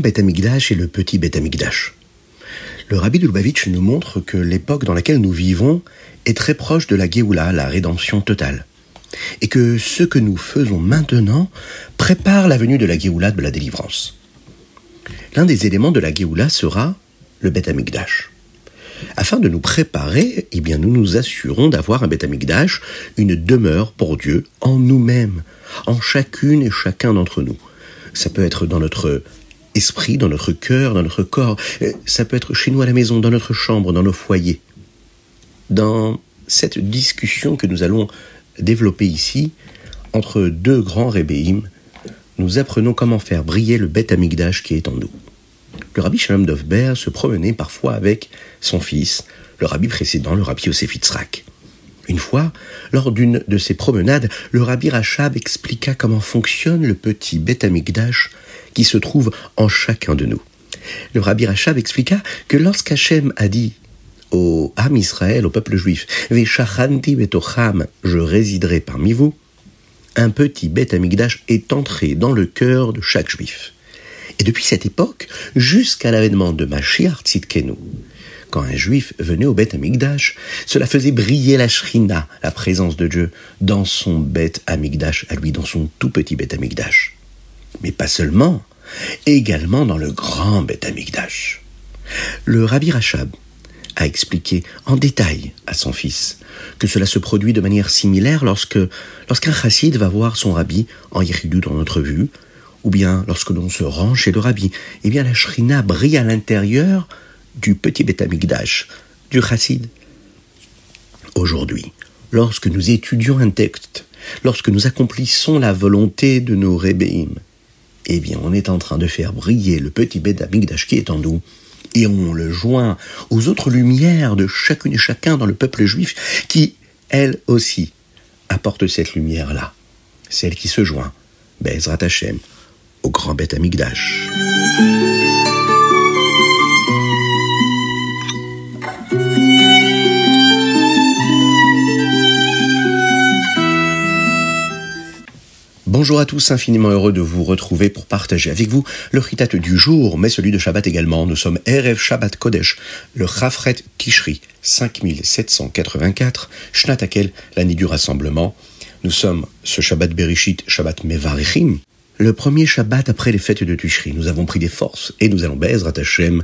Beth et le petit Beth. Le rabbi de nous montre que l'époque dans laquelle nous vivons est très proche de la Géoula, la rédemption totale. Et que ce que nous faisons maintenant prépare la venue de la Géoula de la délivrance. L'un des éléments de la Géoula sera le Beth. Afin de nous préparer, eh bien, nous nous assurons d'avoir un Beth une demeure pour Dieu en nous-mêmes, en chacune et chacun d'entre nous. Ça peut être dans notre esprit, dans notre cœur, dans notre corps. Euh, ça peut être chez nous à la maison, dans notre chambre, dans nos foyers. Dans cette discussion que nous allons développer ici, entre deux grands rébéim, nous apprenons comment faire briller le bête amigdash qui est en nous. Le rabbi Shalom Dovber se promenait parfois avec son fils, le rabbi précédent, le rabbi Yosef Yitzhak. Une fois, lors d'une de ces promenades, le rabbi Rachab expliqua comment fonctionne le petit Beth Amikdash qui se trouve en chacun de nous. Le rabbi Rachab expliqua que lorsqu'Hachem a dit au âme Israël, au peuple juif, Veshachanti betocham, je résiderai parmi vous, un petit Beth Amikdash est entré dans le cœur de chaque juif. Et depuis cette époque, jusqu'à l'avènement de Mashiach Tzidkenu, quand un juif venait au Beth Amigdash, cela faisait briller la shrina, la présence de Dieu, dans son Beth Amigdash, à lui, dans son tout petit Beth Amigdash. Mais pas seulement, également dans le grand Beth Amigdash. Le Rabbi Rachab a expliqué en détail à son fils que cela se produit de manière similaire lorsque lorsqu'un chassid va voir son rabbi en Yeridu dans notre vue, ou bien lorsque l'on se rend chez le rabbi, eh bien la shrina brille à l'intérieur du petit Betamikdash, du chassid. Aujourd'hui, lorsque nous étudions un texte, lorsque nous accomplissons la volonté de nos eh bien, on est en train de faire briller le petit Betamikdash qui est en nous, et on le joint aux autres lumières de chacune et chacun dans le peuple juif, qui, elle aussi, apporte cette lumière-là, celle qui se joint, Bezrat Hashem, au grand Beth. Bonjour à tous, infiniment heureux de vous retrouver pour partager avec vous le chitat du jour, mais celui de Shabbat également. Nous sommes Erev Shabbat Kodesh, le Chafret Kishri 5784, Shnatakel, l'année du rassemblement. Nous sommes ce Shabbat Berishit, Shabbat Mevarichim, le premier Shabbat après les fêtes de Tishri. Nous avons pris des forces et nous allons, Bezrat Hashem,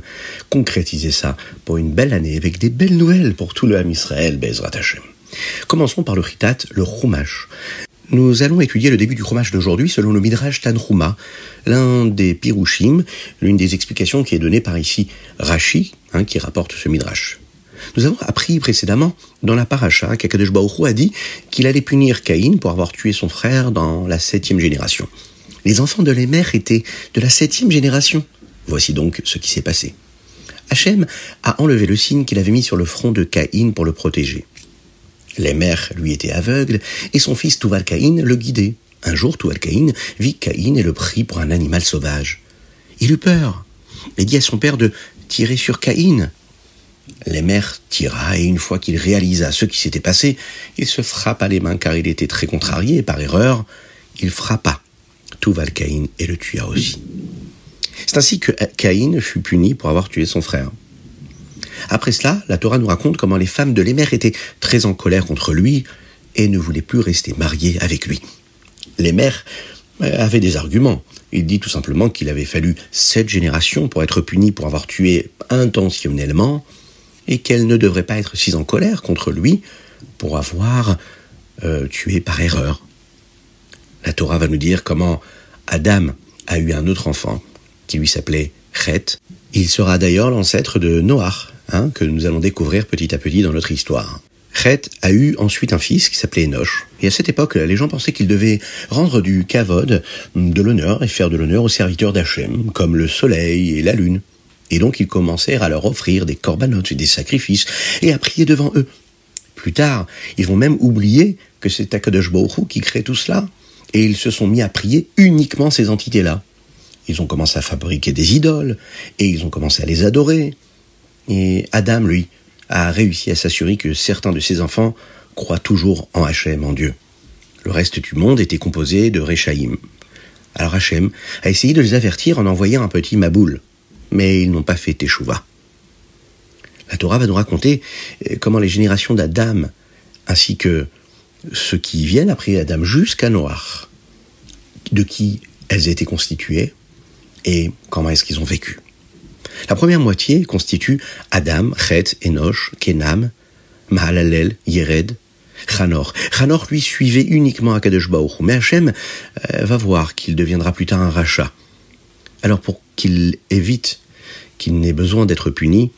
concrétiser ça pour une belle année avec des belles nouvelles pour tout le Ham Israël, Bezrat Hashem. Commençons par le Chitat, le Chumash. Nous allons étudier le début du fromage d'aujourd'hui selon le Midrash Tanhuma, l'un des Pirushim, l'une des explications qui est donnée par ici Rashi, hein, qui rapporte ce Midrash. Nous avons appris précédemment dans la paracha qu'Akadosh Baruch a dit qu'il allait punir Caïn pour avoir tué son frère dans la septième génération. Les enfants de mères étaient de la septième génération. Voici donc ce qui s'est passé. Hachem a enlevé le signe qu'il avait mis sur le front de Caïn pour le protéger. Les mères lui étaient aveugles et son fils Tuval Caïn le guidait. Un jour, Tuval Caïn vit Caïn et le prit pour un animal sauvage. Il eut peur et dit à son père de tirer sur Caïn. Les mères tira et une fois qu'il réalisa ce qui s'était passé, il se frappa les mains car il était très contrarié et par erreur, il frappa Tuval Caïn et le tua aussi. C'est ainsi que Caïn fut puni pour avoir tué son frère. Après cela, la Torah nous raconte comment les femmes de Lémer étaient très en colère contre lui et ne voulaient plus rester mariées avec lui. Lémer euh, avait des arguments. Il dit tout simplement qu'il avait fallu sept générations pour être puni pour avoir tué intentionnellement et qu'elle ne devrait pas être si en colère contre lui pour avoir euh, tué par erreur. La Torah va nous dire comment Adam a eu un autre enfant qui lui s'appelait Chet. Il sera d'ailleurs l'ancêtre de Noach, Hein, que nous allons découvrir petit à petit dans notre histoire. Chet a eu ensuite un fils qui s'appelait Enoch. Et à cette époque, les gens pensaient qu'il devait rendre du kavod, de l'honneur, et faire de l'honneur aux serviteurs d'Hachem, comme le soleil et la lune. Et donc ils commencèrent à leur offrir des corbanotes et des sacrifices, et à prier devant eux. Plus tard, ils vont même oublier que c'est Akadosh Baruch qui crée tout cela, et ils se sont mis à prier uniquement ces entités-là. Ils ont commencé à fabriquer des idoles, et ils ont commencé à les adorer, et Adam, lui, a réussi à s'assurer que certains de ses enfants croient toujours en Hachem, en Dieu. Le reste du monde était composé de Réchaïm. Alors Hachem a essayé de les avertir en envoyant un petit Maboul, mais ils n'ont pas fait Teshuvah. La Torah va nous raconter euh, comment les générations d'Adam, ainsi que ceux qui viennent après Adam jusqu'à Noach, de qui elles étaient constituées et comment est-ce qu'ils ont vécu. La première moitié constitue Adam, Chet, Enoch, Kenam, Mahalalel, Yered, Chanor. Chanor, lui, suivait uniquement Akadosh Baruch mais Hachem euh, va voir qu'il deviendra plus tard un rachat. Alors pour qu'il évite qu'il n'ait besoin d'être puni,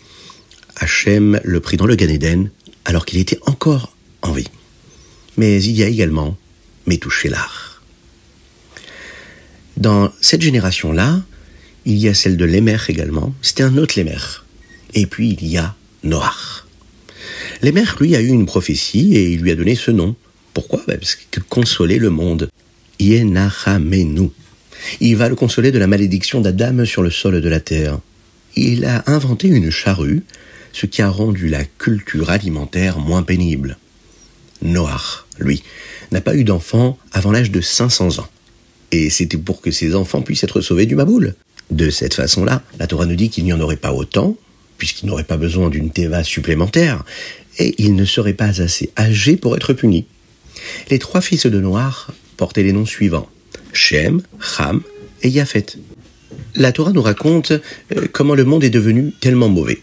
Hachem le prit dans le Gan Eden alors qu'il était encore en vie. Mais il y a également l'art. Dans cette génération-là, il y a celle de Lémer également. C'était un autre Lémer. Et puis il y a Noach. Lémer, lui, a eu une prophétie et il lui a donné ce nom. Pourquoi? Ben, Parce qu'il consolait le monde. Yenachamenu. Il va le consoler de la malédiction d'Adam sur le sol de la terre. Il a inventé une charrue, ce qui a rendu la culture alimentaire moins pénible. Noach, lui, n'a pas eu d'enfant avant l'âge de 500 ans. Et c'était pour que ses enfants puissent être sauvés du Maboul. De cette façon-là, la Torah nous dit qu'il n'y en aurait pas autant, puisqu'il n'aurait pas besoin d'une teva supplémentaire, et il ne serait pas assez âgé pour être puni. Les trois fils de Noir portaient les noms suivants Shem, Ham et Yafet. La Torah nous raconte euh, comment le monde est devenu tellement mauvais.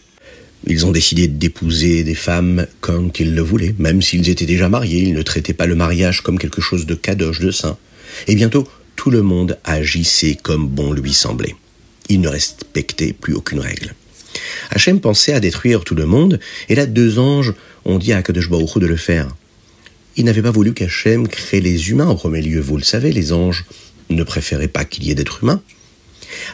Ils ont décidé d'épouser des femmes quand ils le voulaient, même s'ils étaient déjà mariés, ils ne traitaient pas le mariage comme quelque chose de kadosh, de saint. Et bientôt, tout le monde agissait comme bon lui semblait. Il ne respectait plus aucune règle. Hachem pensait à détruire tout le monde, et là deux anges ont dit à Kadosh Baruch de le faire. Il n'avait pas voulu qu'Hachem crée les humains en premier lieu. Vous le savez, les anges ne préféraient pas qu'il y ait d'êtres humains.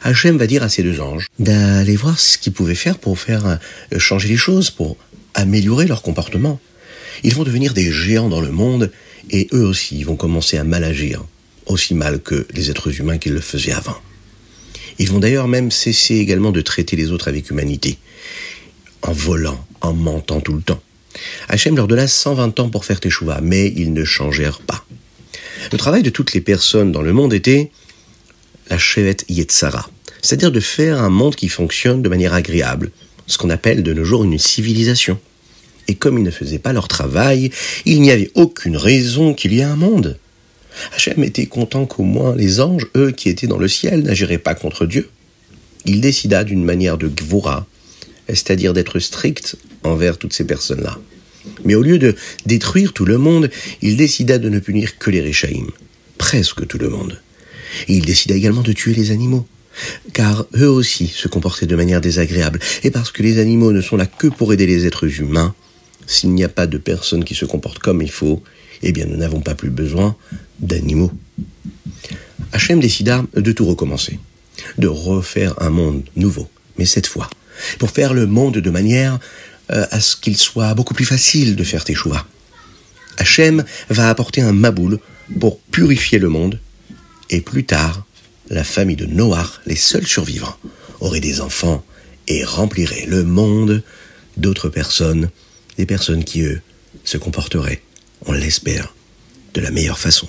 Hachem va dire à ces deux anges d'aller voir ce qu'ils pouvaient faire pour faire euh, changer les choses, pour améliorer leur comportement. Ils vont devenir des géants dans le monde et eux aussi vont commencer à mal agir, aussi mal que les êtres humains qui le faisaient avant. Ils vont d'ailleurs même cesser également de traiter les autres avec humanité, en volant, en mentant tout le temps. Hachem leur donna 120 ans pour faire Teshuvah, mais ils ne changèrent pas. Le travail de toutes les personnes dans le monde était la Shevet Yetzara, c'est-à-dire de faire un monde qui fonctionne de manière agréable, ce qu'on appelle de nos jours une civilisation. Et comme ils ne faisaient pas leur travail, il n'y avait aucune raison qu'il y ait un monde. Hachem était content qu'au moins les anges, eux qui étaient dans le ciel, n'agiraient pas contre Dieu. Il décida d'une manière de gvura, c'est-à-dire d'être strict envers toutes ces personnes-là. Mais au lieu de détruire tout le monde, il décida de ne punir que les Réchaïm, presque tout le monde. Il décida également de tuer les animaux, car eux aussi se comportaient de manière désagréable, et parce que les animaux ne sont là que pour aider les êtres humains, s'il n'y a pas de personnes qui se comportent comme il faut, eh bien nous n'avons pas plus besoin d'animaux. Hachem décida de tout recommencer, de refaire un monde nouveau, mais cette fois, pour faire le monde de manière euh, à ce qu'il soit beaucoup plus facile de faire Teshuvah. Hachem va apporter un maboul pour purifier le monde, et plus tard, la famille de Noach, les seuls survivants, aurait des enfants et remplirait le monde d'autres personnes, des personnes qui, eux, se comporteraient on l'espère, de la meilleure façon.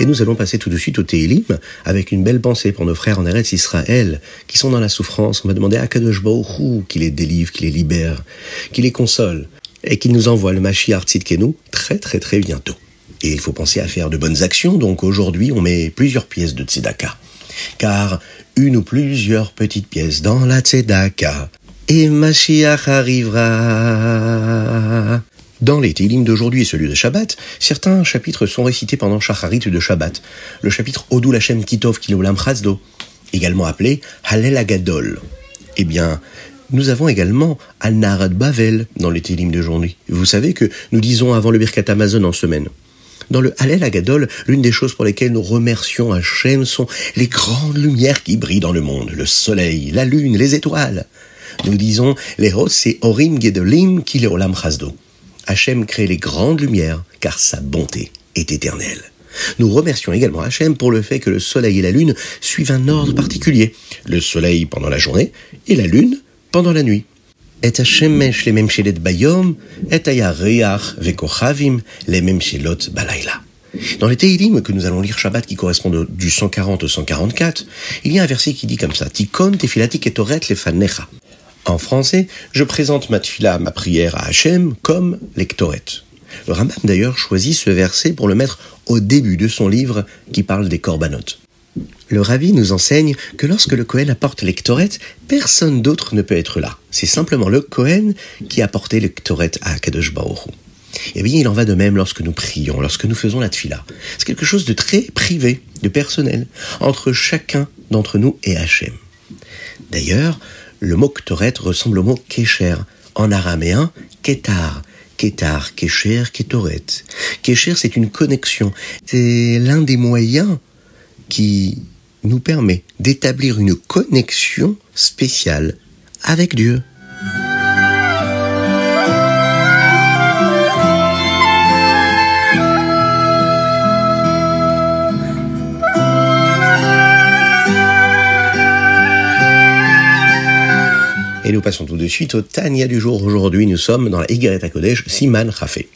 Et nous allons passer tout de suite au Télim avec une belle pensée pour nos frères en Eretz Israël qui sont dans la souffrance. On va demander à Kadosh Baruch qu'il les délivre, qu'il les libère, qu'il les console et qu'il nous envoie le Mashiach Tzidkenu très très très bientôt. Et il faut penser à faire de bonnes actions, donc aujourd'hui on met plusieurs pièces de tzedaka. Car une ou plusieurs petites pièces dans la tzedaka, et Mashiach arrivera. Dans les Télim d'aujourd'hui et celui de Shabbat, certains chapitres sont récités pendant Shacharit de Shabbat. Le chapitre Odul Hashem Kitov Kilolam Chazdo, également appelé Halel Agadol. Eh bien, nous avons également Al-Narad Bavel dans les Télim d'aujourd'hui. Vous savez que nous disons avant le Birkat Amazon en semaine. Dans le Hallel Agadol, l'une des choses pour lesquelles nous remercions Hachem sont les grandes lumières qui brillent dans le monde, le soleil, la lune, les étoiles. Nous disons les Hos c'est Orim Gedolim Kileolam Chazdo. Hachem crée les grandes lumières car sa bonté est éternelle. Nous remercions également Hachem pour le fait que le soleil et la lune suivent un ordre particulier. Le soleil pendant la journée et la lune pendant la nuit. Et et balayla. Dans les Teilim que nous allons lire Shabbat qui correspondent du 140 au 144, il y a un verset qui dit comme ça, Tikon tefilati ketoret lefanecha. En français, je présente ma tfila, ma prière à Hachem, comme lectoret. Le Rambam d'ailleurs choisit ce verset pour le mettre au début de son livre qui parle des korbanot. Le Rabbi nous enseigne que lorsque le Kohen apporte lectoret, personne d'autre ne peut être là. C'est simplement le Kohen qui a porté lectoret à Kadosh Baruch eh bien, il en va de même lorsque nous prions, lorsque nous faisons la tfila. C'est quelque chose de très privé, de personnel, entre chacun d'entre nous et Hachem. D'ailleurs, le mot ktoret ressemble au mot kesher, en araméen ketar, ketar, kesher, ketoret. Kesher, c'est une connexion. C'est l'un des moyens qui nous permet d'établir une connexion spéciale avec Dieu. Et nous passons tout de suite au Tania du jour. Aujourd'hui, nous sommes dans la Higuereta Kodesh Siman Rafé.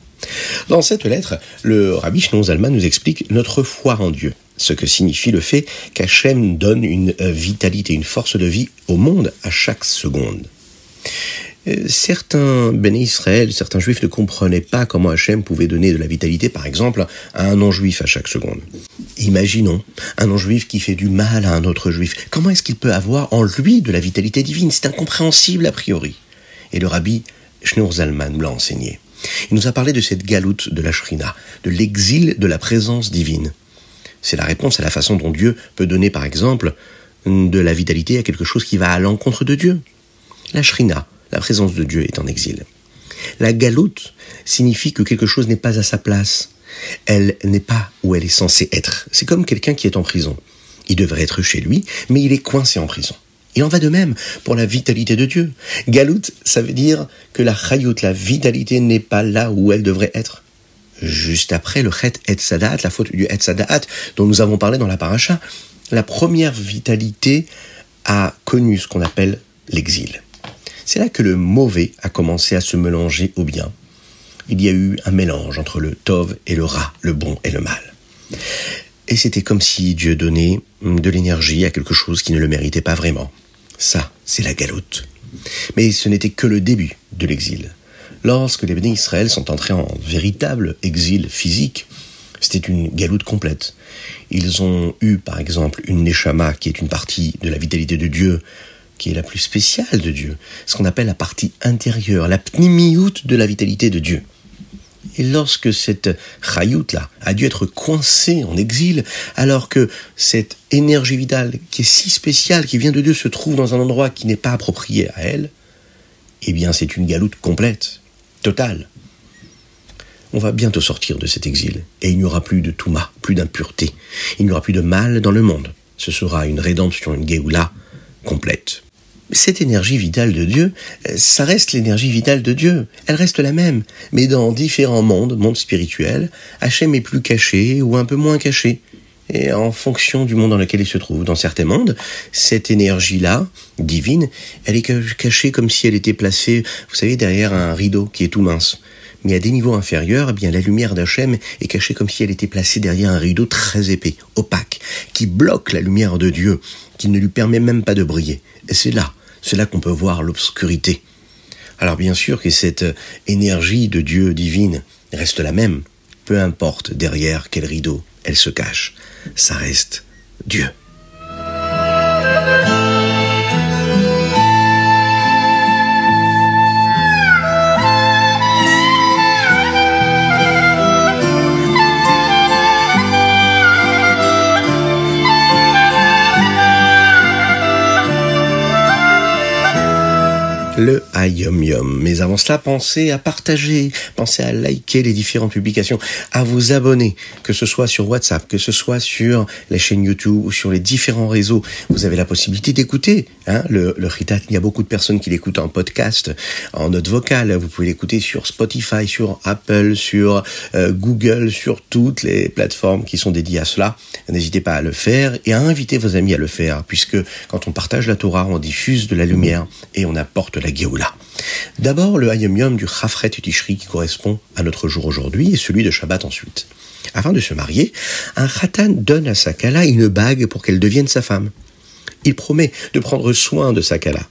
Dans cette lettre, le Rabbi Shnon Zalman nous explique notre foi en Dieu, ce que signifie le fait qu'Hachem donne une vitalité, une force de vie au monde à chaque seconde. Euh, certains béné Israël, certains juifs ne comprenaient pas comment Hachem pouvait donner de la vitalité, par exemple, à un non-juif à chaque seconde. Imaginons un non-juif qui fait du mal à un autre juif. Comment est-ce qu'il peut avoir en lui de la vitalité divine? C'est incompréhensible a priori. Et le rabbi Schnur Zalman l'a enseigné. Il nous a parlé de cette galoute de la Shrina, de l'exil de la présence divine. C'est la réponse à la façon dont Dieu peut donner, par exemple, de la vitalité à quelque chose qui va à l'encontre de Dieu. La Shrina, la présence de Dieu est en exil. La galoute signifie que quelque chose n'est pas à sa place. Elle n'est pas où elle est censée être. C'est comme quelqu'un qui est en prison. Il devrait être chez lui, mais il est coincé en prison. Il en va de même pour la vitalité de Dieu. Galoute, ça veut dire que la chayout, la vitalité n'est pas là où elle devrait être. Juste après le chet et sadat, la faute du et sadat dont nous avons parlé dans la paracha, la première vitalité a connu ce qu'on appelle l'exil. C'est là que le mauvais a commencé à se mélanger au bien. Il y a eu un mélange entre le tov et le rat, le bon et le mal. Et c'était comme si Dieu donnait de l'énergie à quelque chose qui ne le méritait pas vraiment. Ça, c'est la galoute. Mais ce n'était que le début de l'exil. Lorsque les bénis Israël sont entrés en véritable exil physique, c'était une galoute complète. Ils ont eu, par exemple, une neshama, qui est une partie de la vitalité de Dieu, qui est la plus spéciale de Dieu, ce qu'on appelle la partie intérieure, la pnimiout de la vitalité de Dieu. Et lorsque cette chayout là a dû être coincée en exil, alors que cette énergie vitale qui est si spéciale, qui vient de Dieu, se trouve dans un endroit qui n'est pas approprié à elle, eh bien c'est une galoute complète, totale. On va bientôt sortir de cet exil, et il n'y aura plus de touma, plus d'impureté, il n'y aura plus de mal dans le monde. Ce sera une rédemption, une geoula complète cette énergie vitale de Dieu, ça reste l'énergie vitale de Dieu. Elle reste la même. Mais dans différents mondes, mondes spirituels, Hachem est plus caché ou un peu moins caché. Et en fonction du monde dans lequel il se trouve. Dans certains mondes, cette énergie-là, divine, elle est cachée comme si elle était placée, vous savez, derrière un rideau qui est tout mince. Mais à des niveaux inférieurs, eh bien, la lumière d'Hachem est cachée comme si elle était placée derrière un rideau très épais, opaque, qui bloque la lumière de Dieu, qui ne lui permet même pas de briller. Et c'est là, c'est là qu'on peut voir l'obscurité. Alors bien sûr que cette énergie de Dieu divine reste la même, peu importe derrière quel rideau elle se cache, ça reste Dieu. Le Ayom Yom. Mais avant cela, pensez à partager, pensez à liker les différentes publications, à vous abonner, que ce soit sur WhatsApp, que ce soit sur les chaînes YouTube ou sur les différents réseaux. Vous avez la possibilité d'écouter hein, le, le. Il y a beaucoup de personnes qui l'écoutent en podcast, en note vocale. Vous pouvez l'écouter sur Spotify, sur Apple, sur euh, Google, sur toutes les plateformes qui sont dédiées à cela. N'hésitez pas à le faire et à inviter vos amis à le faire, puisque quand on partage la Torah, on diffuse de la lumière et on apporte la D'abord, le Hayom Yom du Chafret Tishri qui correspond à notre jour aujourd'hui et celui de Shabbat ensuite. Avant de se marier, un Khatan donne à sa Kala une bague pour qu'elle devienne sa femme. Il promet de prendre soin de sa Kala,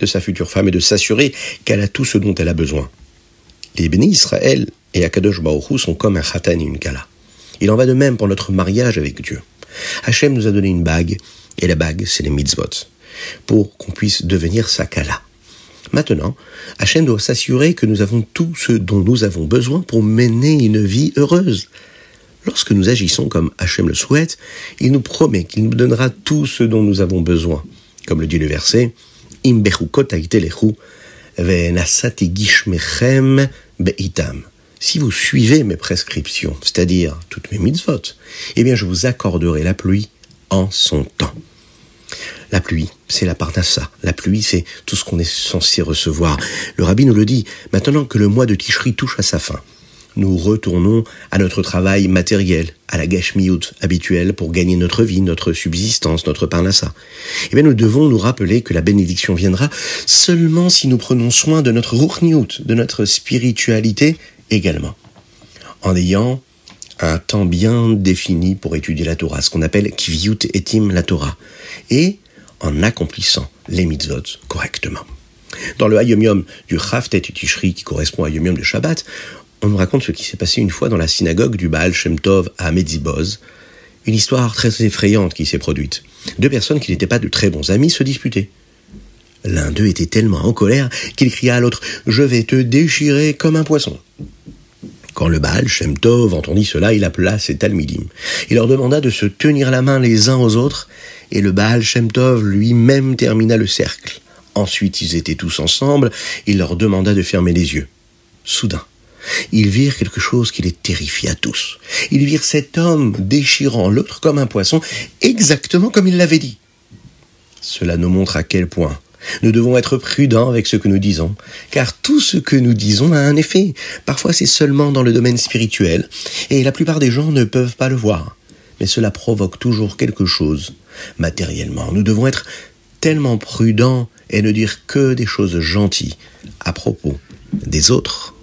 de sa future femme et de s'assurer qu'elle a tout ce dont elle a besoin. Les bénis Israël et Akadosh Baruch sont comme un Khatan et une Kala. Il en va de même pour notre mariage avec Dieu. Hachem nous a donné une bague, et la bague, c'est les mitzvot, pour qu'on puisse devenir sa Kala. Maintenant, Hachem doit s'assurer que nous avons tout ce dont nous avons besoin pour mener une vie heureuse. Lorsque nous agissons comme Hachem le souhaite, il nous promet qu'il nous donnera tout ce dont nous avons besoin. Comme le dit le verset, si vous suivez mes prescriptions, c'est-à-dire toutes mes mitzvot, eh bien je vous accorderai la pluie en son temps. La pluie, c'est la parnassa. La pluie, c'est tout ce qu'on est censé recevoir. Le rabbi nous le dit, maintenant que le mois de Tishri touche à sa fin, nous retournons à notre travail matériel, à la gashmiout habituelle pour gagner notre vie, notre subsistance, notre parnassa. Eh bien, nous devons nous rappeler que la bénédiction viendra seulement si nous prenons soin de notre ruchniut, de notre spiritualité également. En ayant un temps bien défini pour étudier la Torah, ce qu'on appelle kviut etim la Torah, et en accomplissant les mitzvot correctement. Dans le Hayom Yom du Haftet Tishri, qui correspond à Hayom Yom de Shabbat, on nous raconte ce qui s'est passé une fois dans la synagogue du Baal Shem Tov à Medziboz, une histoire très effrayante qui s'est produite. Deux personnes qui n'étaient pas de très bons amis se disputaient. L'un d'eux était tellement en colère qu'il cria à l'autre ⁇ Je vais te déchirer comme un poisson !⁇ Quand le Baal Shem Tov entendit cela, il appela ses Talmidim. Il leur demanda de se tenir la main les uns aux autres, et le Baal Shem Tov lui-même termina le cercle. Ensuite, ils étaient tous ensemble, il leur demanda de fermer les yeux. Soudain, ils virent quelque chose qui les terrifia tous. Ils virent cet homme déchirant l'autre comme un poisson, exactement comme il l'avait dit. Cela nous montre à quel point nous devons être prudents avec ce que nous disons, car tout ce que nous disons a un effet. Parfois c'est seulement dans le domaine spirituel, et la plupart des gens ne peuvent pas le voir. Mais cela provoque toujours quelque chose matériellement. Nous devons être tellement prudents et ne dire que des choses gentilles à propos des autres.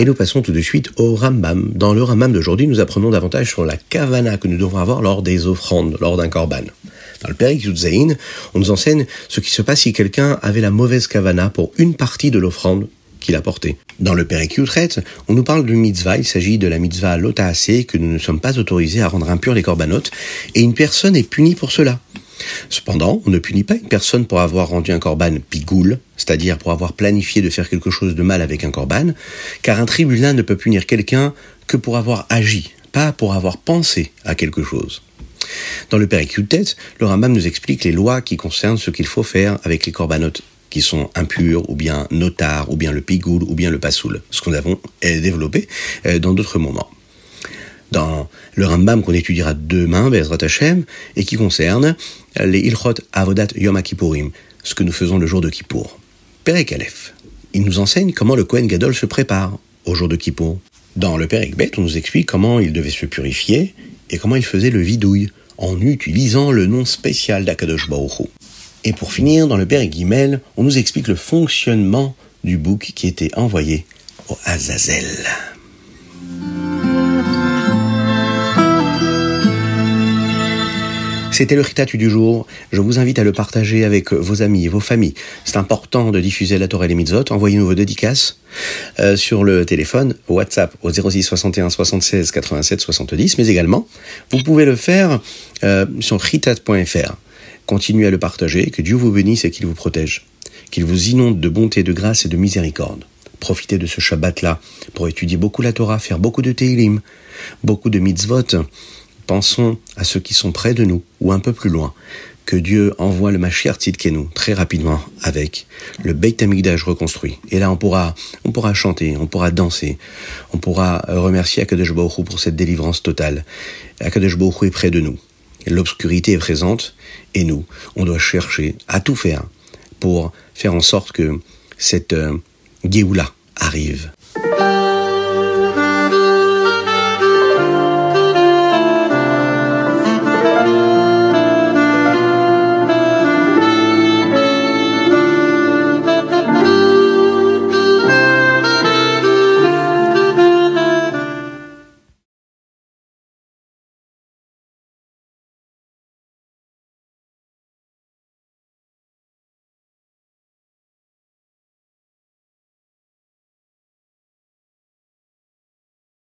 Et nous passons tout de suite au Rambam. Dans le Rambam d'aujourd'hui, nous apprenons davantage sur la kavana que nous devons avoir lors des offrandes, lors d'un korban. Dans le Yudzaïn, on nous enseigne ce qui se passe si quelqu'un avait la mauvaise kavana pour une partie de l'offrande qu'il a portée. Dans le Perik Yutret, on nous parle de mitzvah, il s'agit de la mitzvah lotaase que nous ne sommes pas autorisés à rendre impurs les corbanotes, et une personne est punie pour cela. Cependant, on ne punit pas une personne pour avoir rendu un corban pigoule, c'est-à-dire pour avoir planifié de faire quelque chose de mal avec un corban, car un tribunal ne peut punir quelqu'un que pour avoir agi, pas pour avoir pensé à quelque chose. Dans le Péricutet, le Rambam nous explique les lois qui concernent ce qu'il faut faire avec les corbanotes qui sont impurs, ou bien notaires, ou bien le pigoule, ou bien le pasoul, ce qu'on avons développé euh, dans d'autres moments dans le Rambam qu'on étudiera demain, Bezrat Hashem, et qui concerne les Ilchot Avodat Yom Kippourim, ce que nous faisons le jour de Kippour. Perek Aleph. Il nous enseigne comment le Kohen Gadol se prépare au jour de Kippour. Dans le Perek Bet, on nous explique comment il devait se purifier et comment il faisait le vidouille en utilisant le nom spécial d'Akadosh Baruch Et pour finir, dans le Perek Gimel, on nous explique le fonctionnement du bouc qui était envoyé au Azazel. C'était le Ritatu du jour. Je vous invite à le partager avec vos amis et vos familles. C'est important de diffuser la Torah et les mitzvot. Envoyez-nous vos dédicaces euh, sur le téléphone WhatsApp au 06 61 76 87 70, mais également, vous pouvez le faire euh, sur ritat.fr. Continuez à le partager, que Dieu vous bénisse et qu'il vous protège, qu'il vous inonde de bonté, de grâce et de miséricorde. Profitez de ce Shabbat-là pour étudier beaucoup la Torah, faire beaucoup de Teilim, beaucoup de mitzvot. Pensons à ceux qui sont près de nous ou un peu plus loin. Que Dieu envoie le Mashiach Tzidkenu très rapidement avec le Beit HaMikdash reconstruit. Et là, on pourra, on pourra chanter, on pourra danser, on pourra remercier Akadosh Baruch pour cette délivrance totale. Akadosh Baruch est près de nous. L'obscurité est présente et nous, on doit chercher à tout faire pour faire en sorte que cette euh, arrive.